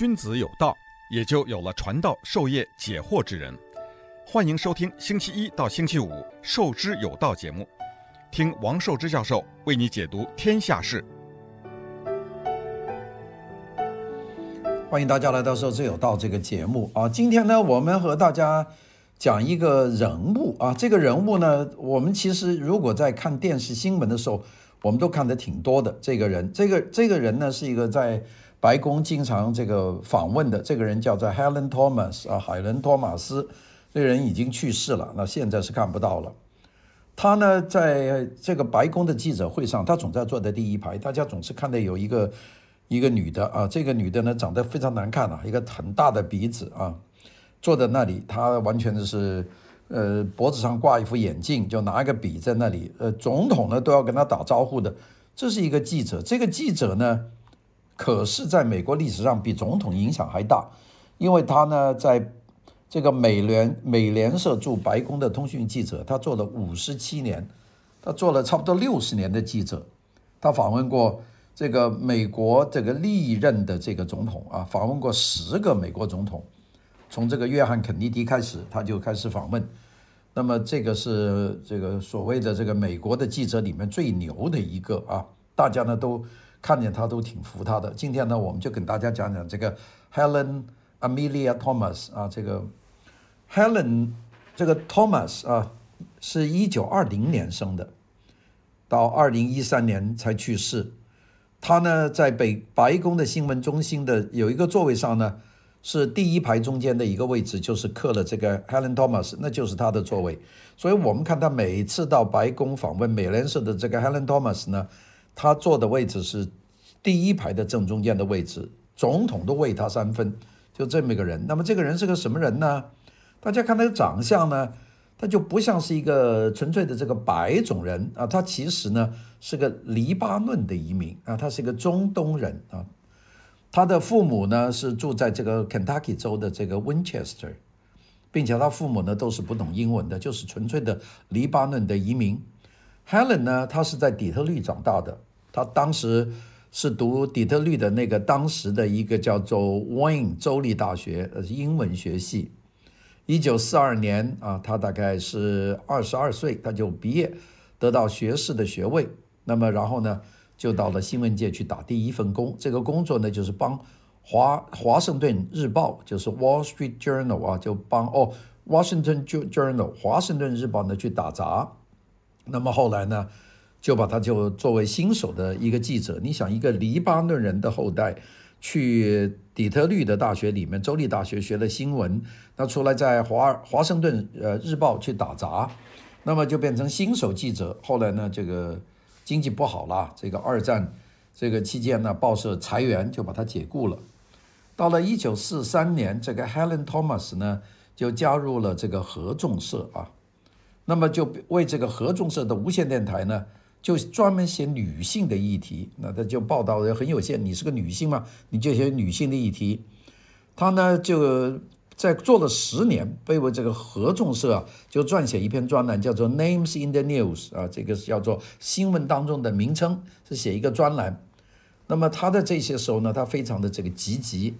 君子有道，也就有了传道授业解惑之人。欢迎收听星期一到星期五《授之有道》节目，听王寿之教授为你解读天下事。欢迎大家来到《授之有道》这个节目啊！今天呢，我们和大家讲一个人物啊。这个人物呢，我们其实如果在看电视新闻的时候，我们都看得挺多的。这个人，这个这个人呢，是一个在白宫经常这个访问的这个人，叫做 Helen Thomas 啊，海伦·托马斯。这人已经去世了，那现在是看不到了。他呢，在这个白宫的记者会上，他总在坐在第一排，大家总是看到有一个一个女的啊，这个女的呢长得非常难看啊，一个很大的鼻子啊，坐在那里，她完全就是呃脖子上挂一副眼镜，就拿一个笔在那里，呃，总统呢都要跟他打招呼的。这是一个记者，这个记者呢，可是在美国历史上比总统影响还大，因为他呢在。这个美联美联社驻白宫的通讯记者，他做了五十七年，他做了差不多六十年的记者，他访问过这个美国这个历任的这个总统啊，访问过十个美国总统，从这个约翰肯尼迪开始，他就开始访问。那么这个是这个所谓的这个美国的记者里面最牛的一个啊，大家呢都看见他都挺服他的。今天呢，我们就跟大家讲讲这个 Helen Amelia Thomas 啊，这个。Helen 这个 Thomas 啊，是一九二零年生的，到二零一三年才去世。他呢，在北白宫的新闻中心的有一个座位上呢，是第一排中间的一个位置，就是刻了这个 Helen Thomas，那就是他的座位。所以我们看他每次到白宫访问美联社的这个 Helen Thomas 呢，他坐的位置是第一排的正中间的位置，总统都为他三分，就这么一个人。那么这个人是个什么人呢？大家看他的长相呢，他就不像是一个纯粹的这个白种人啊，他其实呢是个黎巴嫩的移民啊，他是一个中东人啊，他的父母呢是住在这个 Kentucky 州的这个 Winchester，并且他父母呢都是不懂英文的，就是纯粹的黎巴嫩的移民。Helen 呢，他是在底特律长大的，他当时是读底特律的那个当时的一个叫做 Wayne 州立大学，呃，英文学系。一九四二年啊，他大概是二十二岁，他就毕业，得到学士的学位。那么然后呢，就到了新闻界去打第一份工。这个工作呢，就是帮华华盛顿日报，就是 Wall Street Journal 啊，就帮哦 Washington Journal 华盛顿日报呢去打杂。那么后来呢，就把他就作为新手的一个记者。你想，一个黎巴嫩人的后代。去底特律的大学里面，州立大学学了新闻，那出来在华华盛顿呃日报去打杂，那么就变成新手记者。后来呢，这个经济不好了，这个二战这个期间呢，报社裁员，就把他解雇了。到了一九四三年，这个 Helen Thomas 呢就加入了这个合众社啊，那么就为这个合众社的无线电台呢。就专门写女性的议题，那他就报道的很有限。你是个女性嘛，你就写女性的议题。他呢就在做了十年，被为这个合众社啊，就撰写一篇专栏，叫做《Names in the News》啊，这个叫做新闻当中的名称，是写一个专栏。那么他的这些时候呢，他非常的这个积极。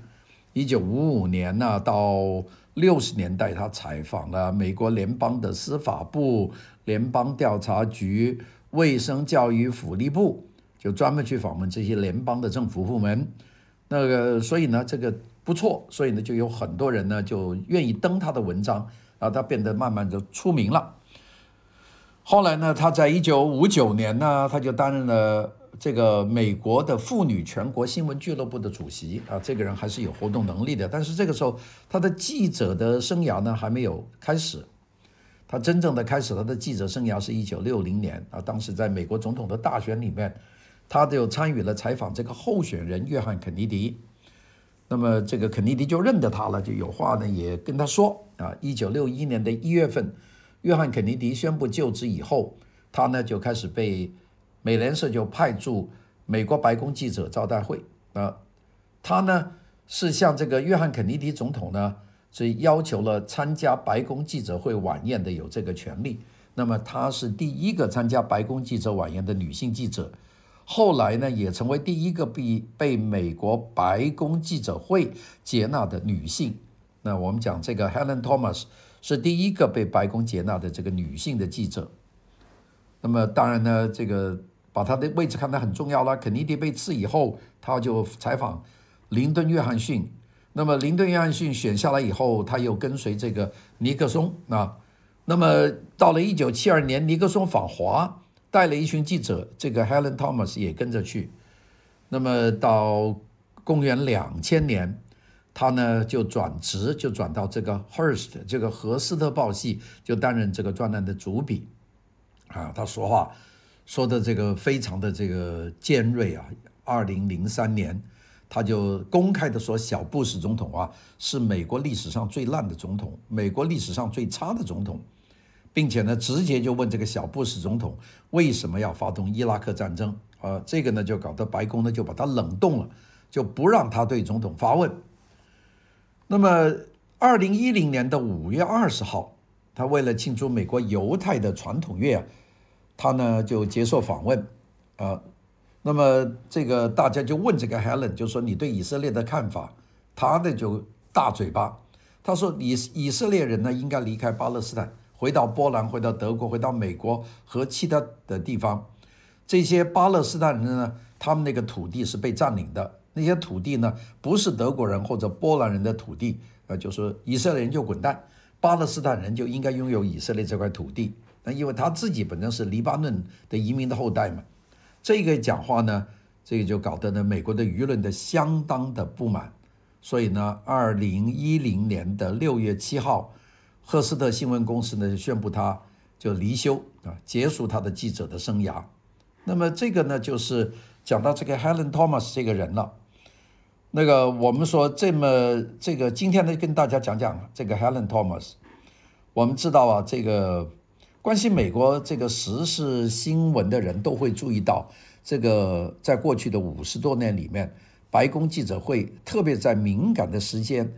一九五五年呢，到六十年代，他采访了美国联邦的司法部、联邦调查局。卫生、教育、福利部就专门去访问这些联邦的政府部门，那个所以呢，这个不错，所以呢，就有很多人呢就愿意登他的文章，啊，他变得慢慢就出名了。后来呢，他在一九五九年呢，他就担任了这个美国的妇女全国新闻俱乐部的主席啊，这个人还是有活动能力的，但是这个时候他的记者的生涯呢还没有开始。他真正的开始他的记者生涯是一九六零年啊，当时在美国总统的大选里面，他就参与了采访这个候选人约翰肯尼迪。那么这个肯尼迪就认得他了，就有话呢也跟他说啊。一九六一年的一月份，约翰肯尼迪宣布就职以后，他呢就开始被美联社就派驻美国白宫记者招待会啊。他呢是向这个约翰肯尼迪总统呢。所以要求了参加白宫记者会晚宴的有这个权利。那么她是第一个参加白宫记者晚宴的女性记者。后来呢也成为第一个被被美国白宫记者会接纳的女性。那我们讲这个 Helen Thomas 是第一个被白宫接纳的这个女性的记者。那么当然呢，这个把她的位置看得很重要了。肯尼迪被刺以后，她就采访林顿·约翰逊。那么林顿·约翰逊选下来以后，他又跟随这个尼克松啊。那么到了一九七二年，尼克松访华，带了一群记者，这个 Helen Thomas 也跟着去。那么到公元两千年，他呢就转职，就转到这个 Hearst 这个荷斯特报系，就担任这个专栏的主笔。啊，他说话说的这个非常的这个尖锐啊。二零零三年。他就公开的说，小布什总统啊是美国历史上最烂的总统，美国历史上最差的总统，并且呢，直接就问这个小布什总统为什么要发动伊拉克战争啊？这个呢，就搞得白宫呢就把他冷冻了，就不让他对总统发问。那么，二零一零年的五月二十号，他为了庆祝美国犹太的传统月，他呢就接受访问啊。那么这个大家就问这个 Helen，就说你对以色列的看法，他的就大嘴巴，他说以以色列人呢应该离开巴勒斯坦，回到波兰，回到德国，回到美国和其他的地方。这些巴勒斯坦人呢，他们那个土地是被占领的，那些土地呢不是德国人或者波兰人的土地，呃，就说以色列人就滚蛋，巴勒斯坦人就应该拥有以色列这块土地。那因为他自己本身是黎巴嫩的移民的后代嘛。这个讲话呢，这个就搞得呢美国的舆论的相当的不满，所以呢，二零一零年的六月七号，赫斯特新闻公司呢就宣布他就离休啊，结束他的记者的生涯。那么这个呢就是讲到这个 Helen Thomas 这个人了。那个我们说这么这个今天呢跟大家讲讲这个 Helen Thomas。我们知道啊这个。关心美国这个时事新闻的人都会注意到，这个在过去的五十多年里面，白宫记者会特别在敏感的时间，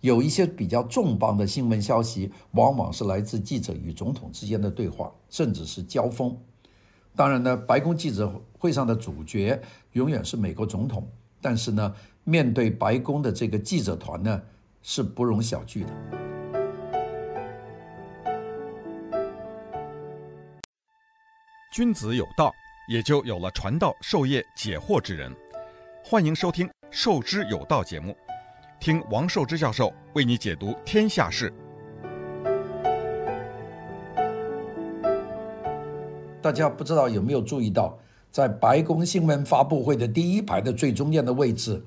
有一些比较重磅的新闻消息，往往是来自记者与总统之间的对话，甚至是交锋。当然呢，白宫记者会上的主角永远是美国总统，但是呢，面对白宫的这个记者团呢，是不容小觑的。君子有道，也就有了传道授业解惑之人。欢迎收听《授之有道》节目，听王寿之教授为你解读天下事。大家不知道有没有注意到，在白宫新闻发布会的第一排的最中间的位置，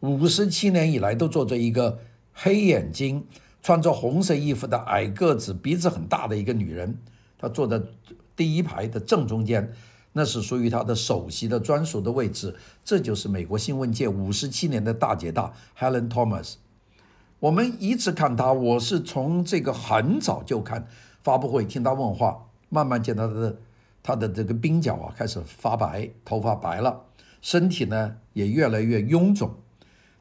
五十七年以来都坐着一个黑眼睛、穿着红色衣服的矮个子、鼻子很大的一个女人，她坐在。第一排的正中间，那是属于他的首席的专属的位置。这就是美国新闻界五十七年的大姐大 Helen Thomas。我们一直看她，我是从这个很早就看发布会，听她问话，慢慢见到她的她的这个鬓角啊开始发白，头发白了，身体呢也越来越臃肿。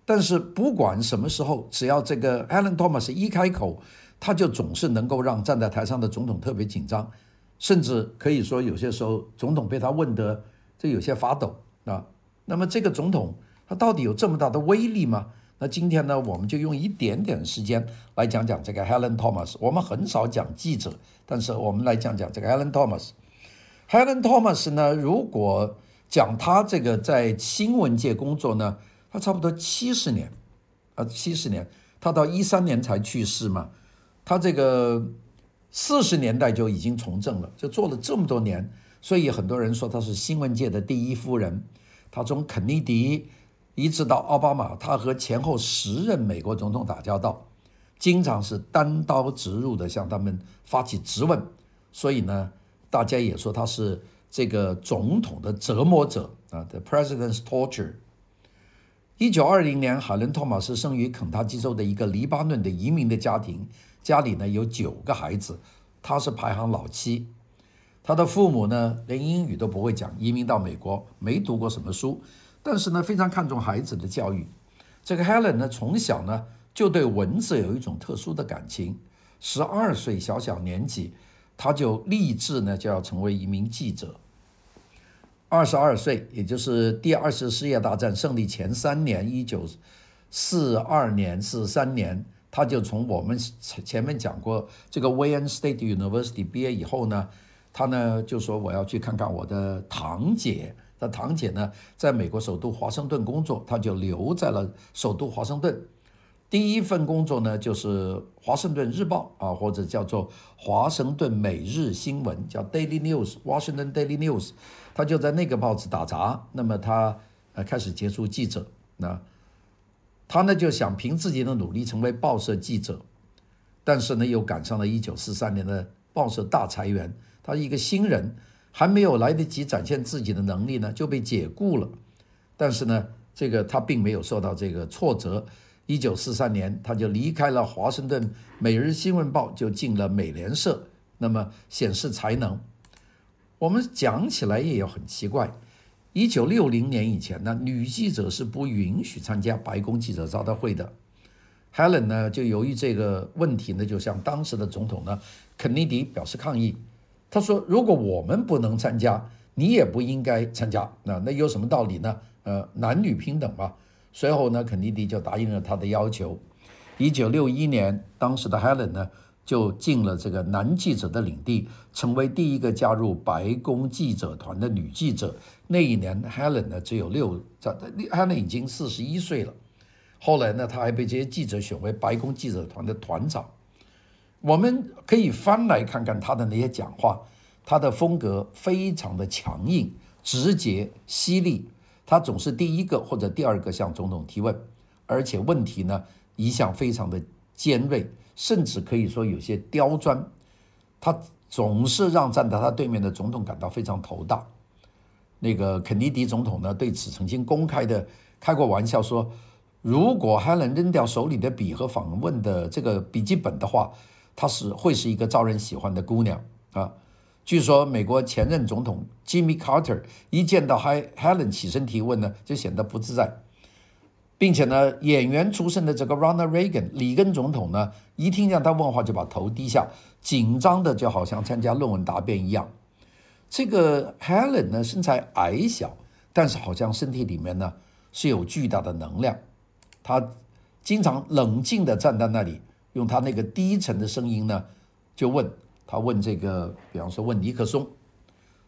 但是不管什么时候，只要这个 Helen Thomas 一开口，她就总是能够让站在台上的总统特别紧张。甚至可以说，有些时候总统被他问得这有些发抖啊。那么这个总统他到底有这么大的威力吗？那今天呢，我们就用一点点时间来讲讲这个 Helen Thomas。我们很少讲记者，但是我们来讲讲这个 Helen Thomas。Helen Thomas 呢，如果讲他这个在新闻界工作呢，他差不多七十年啊，七十年，他到一三年才去世嘛，他这个。四十年代就已经从政了，就做了这么多年，所以很多人说她是新闻界的第一夫人。她从肯尼迪一直到奥巴马，她和前后十任美国总统打交道，经常是单刀直入的向他们发起质问。所以呢，大家也说她是这个总统的折磨者啊，The President's Torture。一九二零年，海伦·托马斯生于肯塔基州的一个黎巴嫩的移民的家庭。家里呢有九个孩子，他是排行老七。他的父母呢连英语都不会讲，移民到美国，没读过什么书，但是呢非常看重孩子的教育。这个 Helen 呢从小呢就对文字有一种特殊的感情，十二岁小小年纪，他就立志呢就要成为一名记者。二十二岁，也就是第二次世界大战胜利前三年，一九四二年、四三年，他就从我们前面讲过这个 Wayne State University 毕业以后呢，他呢就说我要去看看我的堂姐，他堂姐呢在美国首都华盛顿工作，他就留在了首都华盛顿。第一份工作呢，就是《华盛顿日报》啊，或者叫做《华盛顿每日新闻》，叫 Daily News，Washington Daily News。他就在那个报纸打杂。那么他呃开始接触记者，那他呢就想凭自己的努力成为报社记者，但是呢又赶上了一九四三年的报社大裁员，他一个新人还没有来得及展现自己的能力呢，就被解雇了。但是呢，这个他并没有受到这个挫折。一九四三年，他就离开了华盛顿每日新闻报，就进了美联社，那么显示才能。我们讲起来也有很奇怪，一九六零年以前呢，女记者是不允许参加白宫记者招待会的。Helen 呢，就由于这个问题呢，就向当时的总统呢肯尼迪表示抗议。他说：“如果我们不能参加，你也不应该参加。那那有什么道理呢？呃，男女平等嘛。”随后呢，肯尼迪就答应了他的要求。一九六一年，当时的 Helen 呢就进了这个男记者的领地，成为第一个加入白宫记者团的女记者。那一年，Helen 呢只有六，这 Helen 已经四十一岁了。后来呢，他还被这些记者选为白宫记者团的团长。我们可以翻来看看他的那些讲话，他的风格非常的强硬、直接、犀利。他总是第一个或者第二个向总统提问，而且问题呢一向非常的尖锐，甚至可以说有些刁钻。他总是让站在他对面的总统感到非常头大。那个肯尼迪总统呢对此曾经公开的开过玩笑说，如果还能扔掉手里的笔和访问的这个笔记本的话，她是会是一个招人喜欢的姑娘啊。据说美国前任总统 Jimmy Carter 一见到 Helen 起身提问呢，就显得不自在，并且呢，演员出身的这个 Ronald Reagan 里根总统呢，一听见他问话就把头低下，紧张的就好像参加论文答辩一样。这个 Helen 呢，身材矮小，但是好像身体里面呢是有巨大的能量。他经常冷静地站在那里，用他那个低沉的声音呢，就问。他问这个，比方说问尼克松，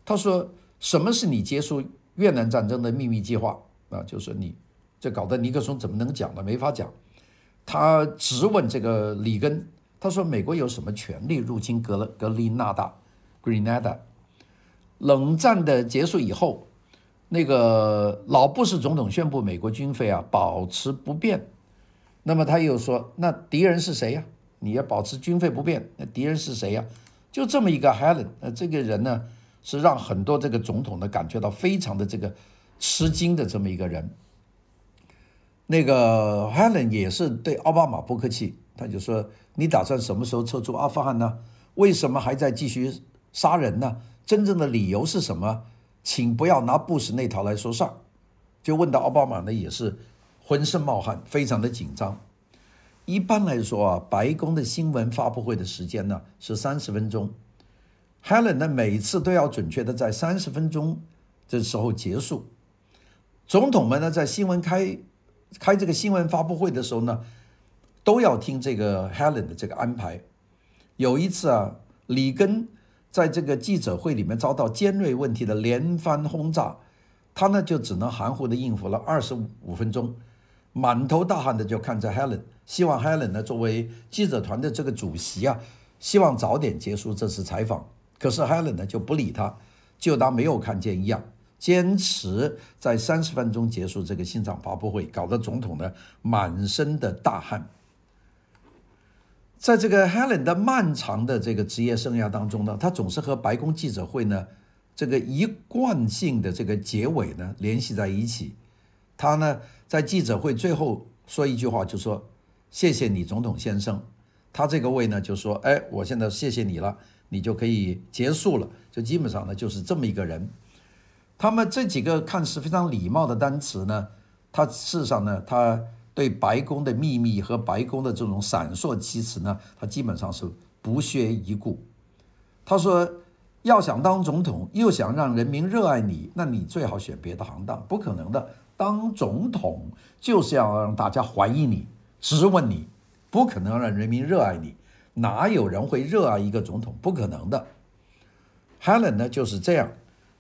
他说：“什么是你结束越南战争的秘密计划？”啊，就是你这搞得尼克松怎么能讲呢？没法讲。他直问这个里根，他说：“美国有什么权利入侵格格林纳达 （Grenada）？冷战的结束以后，那个老布什总统宣布美国军费啊保持不变。那么他又说：那敌人是谁呀？你要保持军费不变，那敌人是谁呀？”就这么一个 Helen，呃，这个人呢，是让很多这个总统呢感觉到非常的这个吃惊的这么一个人。那个 Helen 也是对奥巴马不客气，他就说：“你打算什么时候撤出阿富汗呢？为什么还在继续杀人呢？真正的理由是什么？请不要拿布什那套来说事儿。”就问到奥巴马呢，也是浑身冒汗，非常的紧张。一般来说啊，白宫的新闻发布会的时间呢是三十分钟。Helen 呢每次都要准确的在三十分钟这时候结束。总统们呢在新闻开开这个新闻发布会的时候呢，都要听这个 Helen 的这个安排。有一次啊，里根在这个记者会里面遭到尖锐问题的连番轰炸，他呢就只能含糊的应付了二十五分钟。满头大汗的就看着 Helen，希望 Helen 呢作为记者团的这个主席啊，希望早点结束这次采访。可是 Helen 呢就不理他，就当没有看见一样，坚持在三十分钟结束这个新场发布会，搞得总统呢满身的大汗。在这个 Helen 的漫长的这个职业生涯当中呢，他总是和白宫记者会呢这个一贯性的这个结尾呢联系在一起。他呢，在记者会最后说一句话，就说：“谢谢你，总统先生。”他这个位呢，就说：“哎，我现在谢谢你了，你就可以结束了。”就基本上呢，就是这么一个人。他们这几个看似非常礼貌的单词呢，他事实上呢，他对白宫的秘密和白宫的这种闪烁其词呢，他基本上是不屑一顾。他说：“要想当总统，又想让人民热爱你，那你最好选别的行当，不可能的。当总统就是要让大家怀疑你、质问你，不可能让人民热爱你。哪有人会热爱一个总统？不可能的。Helen 呢就是这样，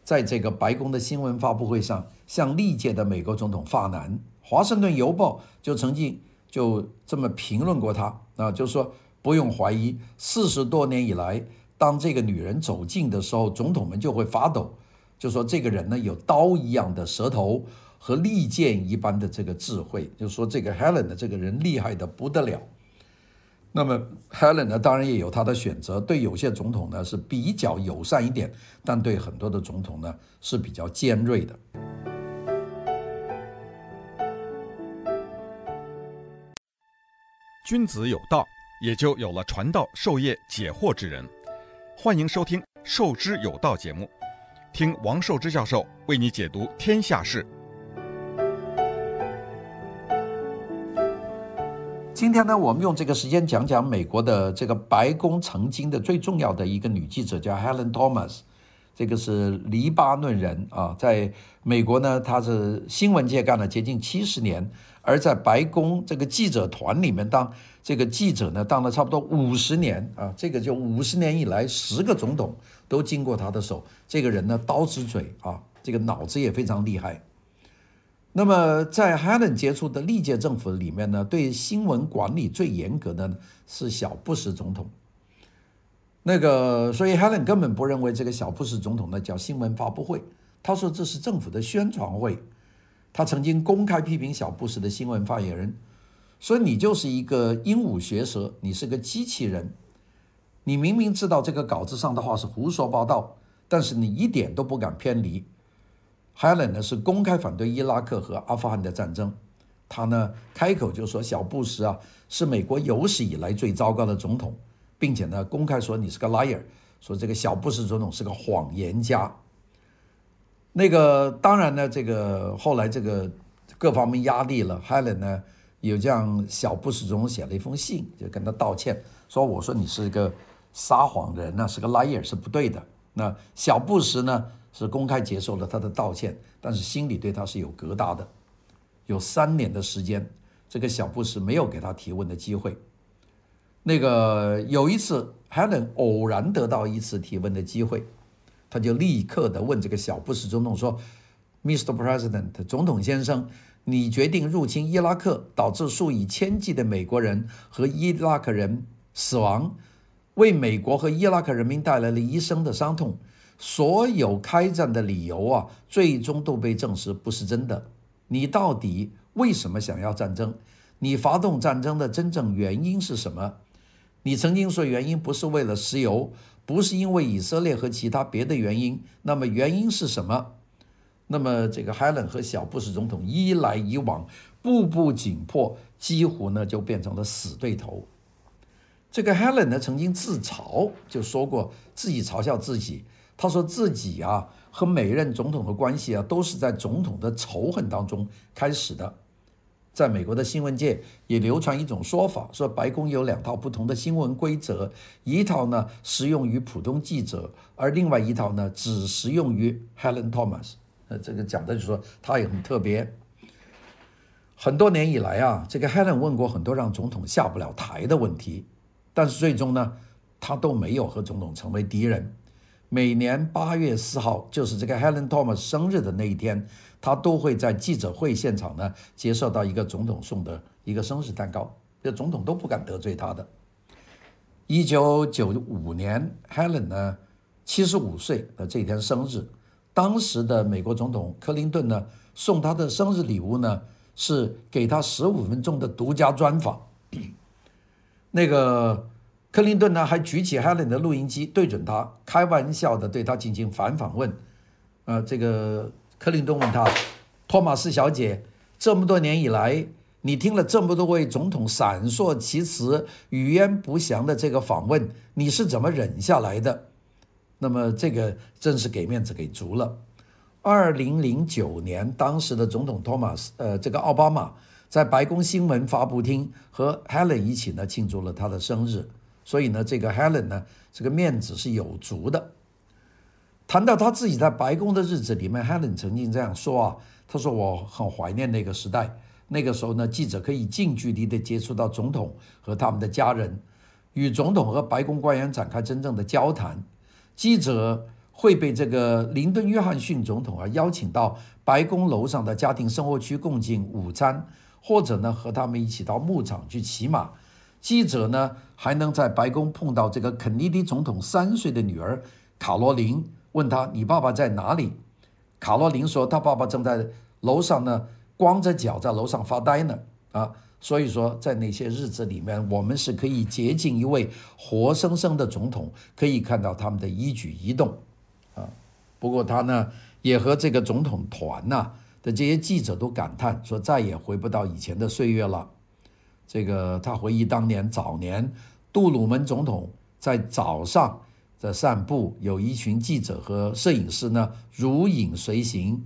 在这个白宫的新闻发布会上，向历届的美国总统发难。华盛顿邮报就曾经就这么评论过他啊，就说不用怀疑，四十多年以来，当这个女人走近的时候，总统们就会发抖。就说这个人呢有刀一样的舌头和利剑一般的这个智慧，就说这个 Helen 的这个人厉害得不得了。那么 Helen 呢，当然也有她的选择，对有些总统呢是比较友善一点，但对很多的总统呢是比较尖锐的。君子有道，也就有了传道授业解惑之人。欢迎收听《授之有道》节目，听王寿之教授为你解读天下事。今天呢，我们用这个时间讲讲美国的这个白宫曾经的最重要的一个女记者，叫 Helen Thomas，这个是黎巴嫩人啊，在美国呢，她是新闻界干了接近七十年，而在白宫这个记者团里面当这个记者呢，当了差不多五十年啊，这个就五十年以来，十个总统都经过他的手，这个人呢，刀子嘴啊，这个脑子也非常厉害。那么，在 Helen 接触的历届政府里面呢，对新闻管理最严格的是小布什总统。那个，所以 Helen 根本不认为这个小布什总统呢叫新闻发布会，他说这是政府的宣传会。他曾经公开批评小布什的新闻发言人，说你就是一个鹦鹉学舌，你是个机器人，你明明知道这个稿子上的话是胡说八道，但是你一点都不敢偏离。Helen 呢是公开反对伊拉克和阿富汗的战争，他呢开口就说小布什啊是美国有史以来最糟糕的总统，并且呢公开说你是个 liar，说这个小布什总统是个谎言家。那个当然呢，这个后来这个各方面压力了，Helen 呢有这样小布什总统写了一封信，就跟他道歉，说我说你是一个撒谎的人那，是个 liar 是不对的。那小布什呢？是公开接受了他的道歉，但是心里对他是有疙瘩的。有三年的时间，这个小布什没有给他提问的机会。那个有一次，Helen 偶然得到一次提问的机会，他就立刻的问这个小布什总统说：“Mr. President，总统先生，你决定入侵伊拉克，导致数以千计的美国人和伊拉克人死亡，为美国和伊拉克人民带来了一生的伤痛。”所有开战的理由啊，最终都被证实不是真的。你到底为什么想要战争？你发动战争的真正原因是什么？你曾经说原因不是为了石油，不是因为以色列和其他别的原因。那么原因是什么？那么这个 Helen 和小布什总统一来一往，步步紧迫，几乎呢就变成了死对头。这个 Helen 呢曾经自嘲，就说过自己嘲笑自己。他说自己啊和每任总统的关系啊都是在总统的仇恨当中开始的。在美国的新闻界也流传一种说法，说白宫有两套不同的新闻规则，一套呢适用于普通记者，而另外一套呢只适用于 Helen Thomas。呃，这个讲的就是说他也很特别。很多年以来啊，这个 Helen 问过很多让总统下不了台的问题，但是最终呢，他都没有和总统成为敌人。每年八月四号，就是这个 Helen Thomas 生日的那一天，他都会在记者会现场呢接受到一个总统送的一个生日蛋糕，这总统都不敢得罪他的。一九九五年，Helen 呢七十五岁的这一天生日，当时的美国总统克林顿呢送他的生日礼物呢是给他十五分钟的独家专访，那个。克林顿呢，还举起 Helen 的录音机对准他，开玩笑的对他进行反访问。呃，这个克林顿问他：“托马斯小姐，这么多年以来，你听了这么多位总统闪烁其词、语焉不详的这个访问，你是怎么忍下来的？”那么这个真是给面子给足了。二零零九年，当时的总统托马斯，呃，这个奥巴马在白宫新闻发布厅和 Helen 一起呢庆祝了他的生日。所以呢，这个 Helen 呢，这个面子是有足的。谈到他自己在白宫的日子里面，Helen 曾经这样说啊，他说我很怀念那个时代，那个时候呢，记者可以近距离的接触到总统和他们的家人，与总统和白宫官员展开真正的交谈。记者会被这个林顿·约翰逊总统啊邀请到白宫楼上的家庭生活区共进午餐，或者呢和他们一起到牧场去骑马。记者呢还能在白宫碰到这个肯尼迪总统三岁的女儿卡罗琳。问他：“你爸爸在哪里？”卡罗琳说：“他爸爸正在楼上呢，光着脚在楼上发呆呢。”啊，所以说，在那些日子里面，我们是可以接近一位活生生的总统，可以看到他们的一举一动。啊，不过他呢，也和这个总统团呐的这些记者都感叹说，再也回不到以前的岁月了。这个他回忆当年早年，杜鲁门总统在早上。在散步，有一群记者和摄影师呢，如影随形。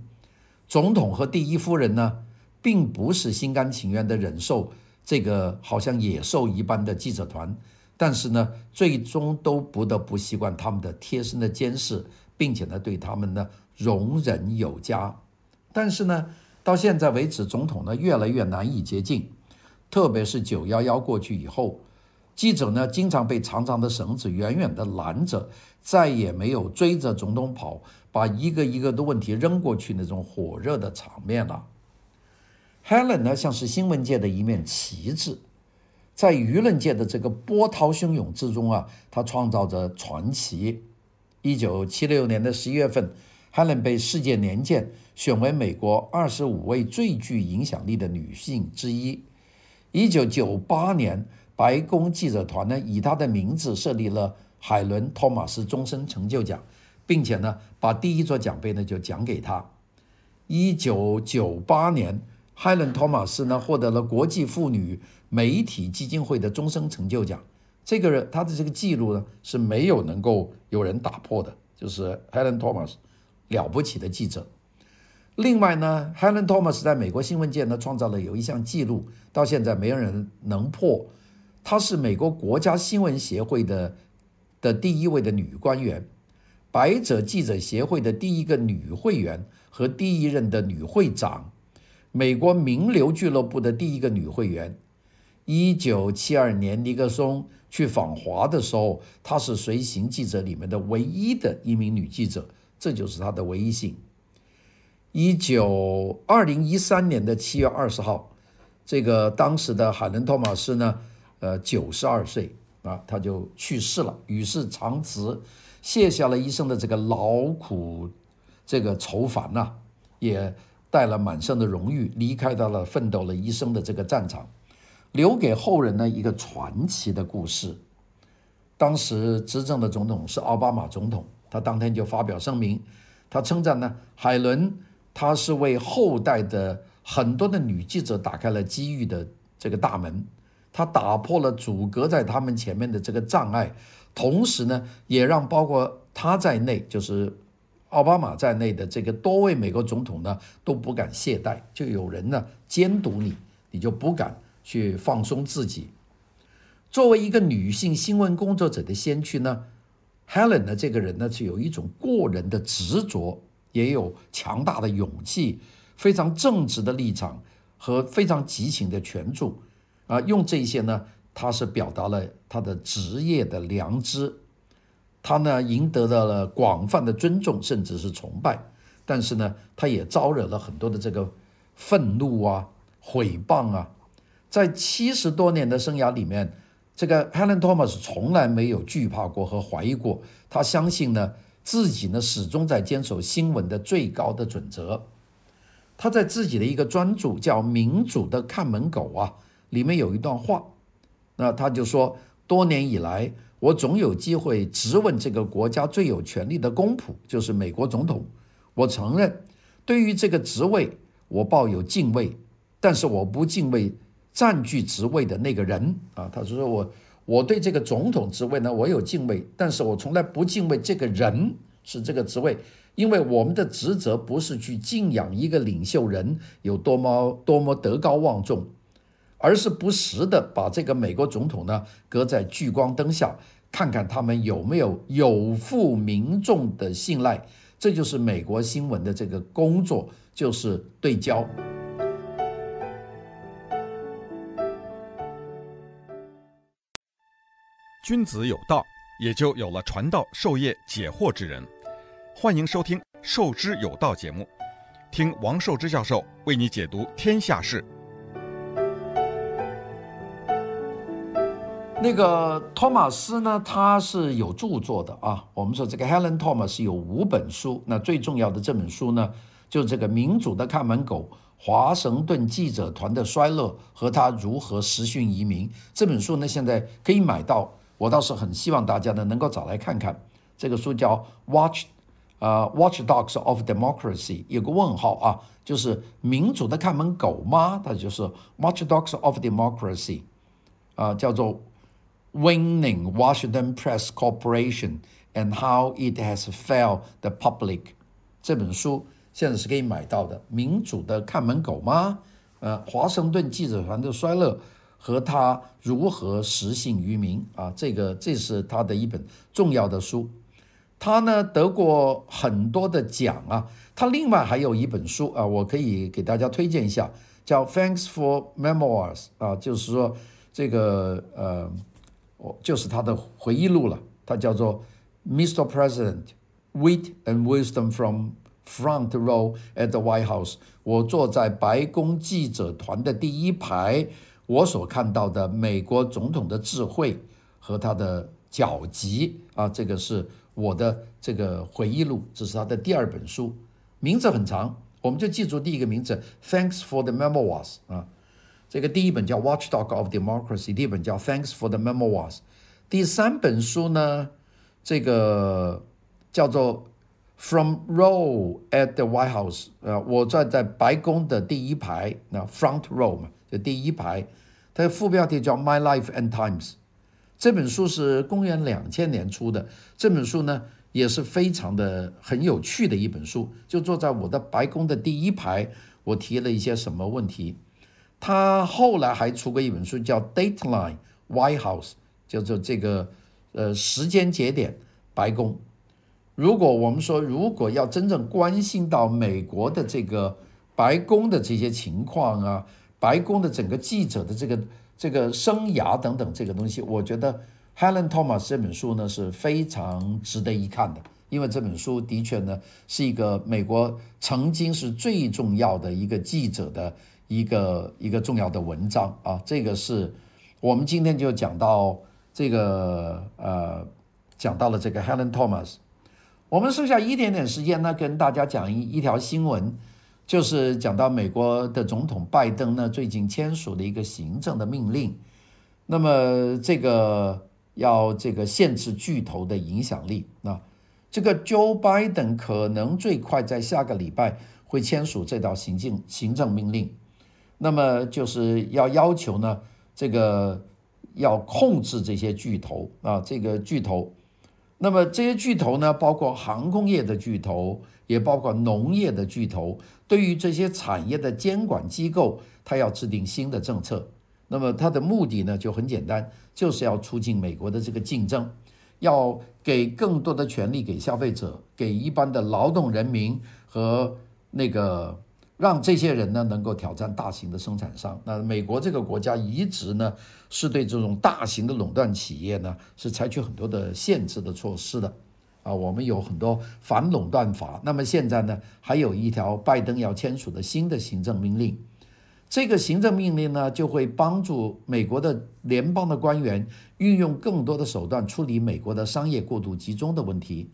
总统和第一夫人呢，并不是心甘情愿地忍受这个好像野兽一般的记者团，但是呢，最终都不得不习惯他们的贴身的监视，并且呢，对他们呢容忍有加。但是呢，到现在为止，总统呢越来越难以接近，特别是九幺幺过去以后。记者呢，经常被长长的绳子远远地拦着，再也没有追着总统跑，把一个一个的问题扔过去那种火热的场面了。Helen 呢，像是新闻界的一面旗帜，在舆论界的这个波涛汹涌之中啊，他创造着传奇。一九七六年的十一月份，Helen 被《世界年鉴》选为美国二十五位最具影响力的女性之一。一九九八年。白宫记者团呢，以他的名字设立了海伦·托马斯终身成就奖，并且呢，把第一座奖杯呢就奖给他。一九九八年，海伦·托马斯呢获得了国际妇女媒体基金会的终身成就奖。这个人他的这个记录呢是没有能够有人打破的，就是海伦·托马斯了不起的记者。另外呢，，Helen Thomas 在美国新闻界呢创造了有一项记录，到现在没有人能破。她是美国国家新闻协会的的第一位的女官员，百褶记者协会的第一个女会员和第一任的女会长，美国名流俱乐部的第一个女会员。一九七二年尼克松去访华的时候，她是随行记者里面的唯一的一名女记者，这就是她的唯一性。一九二零一三年的七月二十号，这个当时的海伦·托马斯呢，呃，九十二岁啊，他就去世了，与世长辞，卸下了一生的这个劳苦，这个愁烦呐、也带了满身的荣誉，离开到了奋斗了一生的这个战场，留给后人呢一个传奇的故事。当时执政的总统是奥巴马总统，他当天就发表声明，他称赞呢，海伦，他是为后代的很多的女记者打开了机遇的这个大门。他打破了阻隔在他们前面的这个障碍，同时呢，也让包括他在内，就是奥巴马在内的这个多位美国总统呢都不敢懈怠，就有人呢监督你，你就不敢去放松自己。作为一个女性新闻工作者的先驱呢，Helen 呢这个人呢是有一种过人的执着，也有强大的勇气，非常正直的立场和非常激情的权助。啊，用这些呢，他是表达了他的职业的良知，他呢赢得了广泛的尊重，甚至是崇拜。但是呢，他也招惹了很多的这个愤怒啊、毁谤啊。在七十多年的生涯里面，这个 Helen Thomas 从来没有惧怕过和怀疑过。他相信呢，自己呢始终在坚守新闻的最高的准则。他在自己的一个专著叫《民主的看门狗》啊。里面有一段话，那他就说：多年以来，我总有机会质问这个国家最有权力的公仆，就是美国总统。我承认，对于这个职位，我抱有敬畏，但是我不敬畏占据职位的那个人啊。他说我我对这个总统职位呢，我有敬畏，但是我从来不敬畏这个人是这个职位，因为我们的职责不是去敬仰一个领袖人有多么多么德高望重。而是不时地把这个美国总统呢搁在聚光灯下，看看他们有没有有负民众的信赖。这就是美国新闻的这个工作，就是对焦。君子有道，也就有了传道授业解惑之人。欢迎收听《授之有道》节目，听王寿之教授为你解读天下事。那个托马斯呢，他是有著作的啊。我们说这个 Helen Thomas 有五本书，那最重要的这本书呢，就是这个《民主的看门狗：华盛顿记者团的衰落和他如何实训移民》这本书呢，现在可以买到。我倒是很希望大家呢能够找来看看。这个书叫 Watch，呃，Watchdogs of Democracy，有个问号啊，就是民主的看门狗吗？它就是 Watchdogs of Democracy，啊，叫做。Winning Washington Press Corporation and How It Has Failed the Public 这本书现在是可以买到的。民主的看门狗吗？呃，华盛顿记者团的衰落和他如何实信于民啊，这个这是他的一本重要的书。他呢得过很多的奖啊。他另外还有一本书啊，我可以给大家推荐一下，叫 Thanks for Memoirs 啊，就是说这个呃。我，就是他的回忆录了，他叫做 Mr. President, Wit and Wisdom from Front Row at the White House。我坐在白宫记者团的第一排，我所看到的美国总统的智慧和他的脚迹啊，这个是我的这个回忆录，这是他的第二本书，名字很长，我们就记住第一个名字，Thanks for the Memoirs 啊。这个第一本叫《Watchdog of Democracy》，第二本叫《Thanks for the Memoirs》，第三本书呢，这个叫做《From Row at the White House》呃，我站在白宫的第一排，那 Front Row 嘛，就第一排。它的副标题叫《My Life and Times》。这本书是公元两千年出的，这本书呢也是非常的很有趣的一本书。就坐在我的白宫的第一排，我提了一些什么问题。他后来还出过一本书，叫《Dateline White House》，叫做这个呃时间节点白宫。如果我们说，如果要真正关心到美国的这个白宫的这些情况啊，白宫的整个记者的这个这个生涯等等这个东西，我觉得 Helen Thomas 这本书呢是非常值得一看的，因为这本书的确呢是一个美国曾经是最重要的一个记者的。一个一个重要的文章啊，这个是我们今天就讲到这个呃，讲到了这个 Helen Thomas。我们剩下一点点时间呢，跟大家讲一一条新闻，就是讲到美国的总统拜登呢，最近签署了一个行政的命令，那么这个要这个限制巨头的影响力啊，这个 Joe Biden 可能最快在下个礼拜会签署这道行政行政命令。那么就是要要求呢，这个要控制这些巨头啊，这个巨头。那么这些巨头呢，包括航空业的巨头，也包括农业的巨头。对于这些产业的监管机构，它要制定新的政策。那么它的目的呢，就很简单，就是要促进美国的这个竞争，要给更多的权利给消费者，给一般的劳动人民和那个。让这些人呢能够挑战大型的生产商。那美国这个国家一直呢是对这种大型的垄断企业呢是采取很多的限制的措施的。啊，我们有很多反垄断法。那么现在呢还有一条拜登要签署的新的行政命令。这个行政命令呢就会帮助美国的联邦的官员运用更多的手段处理美国的商业过度集中的问题。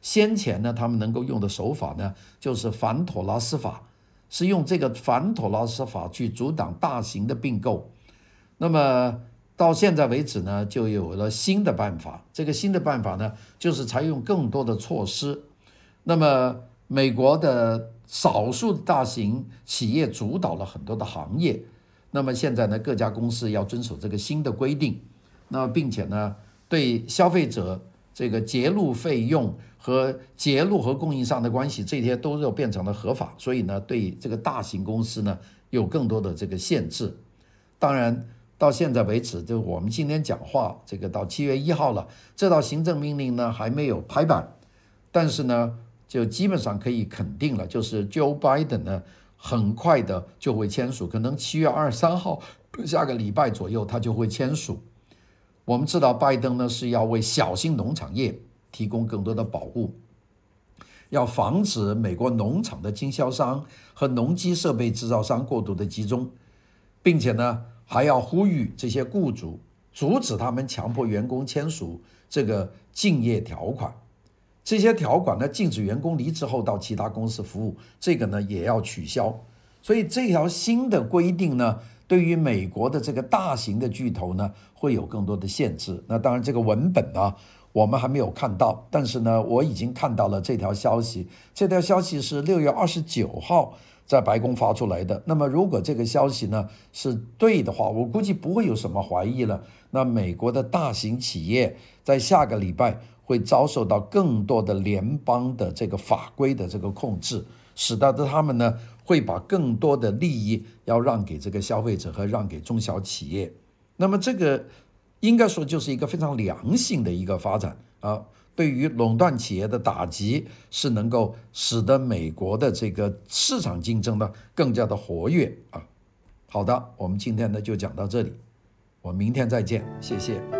先前呢他们能够用的手法呢就是反妥拉斯法。是用这个反妥拉斯法去阻挡大型的并购，那么到现在为止呢，就有了新的办法。这个新的办法呢，就是采用更多的措施。那么美国的少数大型企业主导了很多的行业，那么现在呢，各家公司要遵守这个新的规定，那并且呢，对消费者这个节录费用。和节录和供应商的关系，这些都要变成了合法，所以呢，对这个大型公司呢有更多的这个限制。当然，到现在为止，就我们今天讲话，这个到七月一号了，这道行政命令呢还没有拍板，但是呢，就基本上可以肯定了，就是 Joe Biden 呢很快的就会签署，可能七月二十三号，下个礼拜左右他就会签署。我们知道拜登呢是要为小型农场业提供更多的保护。要防止美国农场的经销商和农机设备制造商过度的集中，并且呢，还要呼吁这些雇主阻止他们强迫员工签署这个竞业条款。这些条款呢，禁止员工离职后到其他公司服务，这个呢也要取消。所以这条新的规定呢，对于美国的这个大型的巨头呢，会有更多的限制。那当然，这个文本呢。我们还没有看到，但是呢，我已经看到了这条消息。这条消息是六月二十九号在白宫发出来的。那么，如果这个消息呢是对的话，我估计不会有什么怀疑了。那美国的大型企业在下个礼拜会遭受到更多的联邦的这个法规的这个控制，使得他们呢会把更多的利益要让给这个消费者和让给中小企业。那么这个。应该说，就是一个非常良性的一个发展啊！对于垄断企业的打击，是能够使得美国的这个市场竞争呢更加的活跃啊！好的，我们今天呢就讲到这里，我们明天再见，谢谢。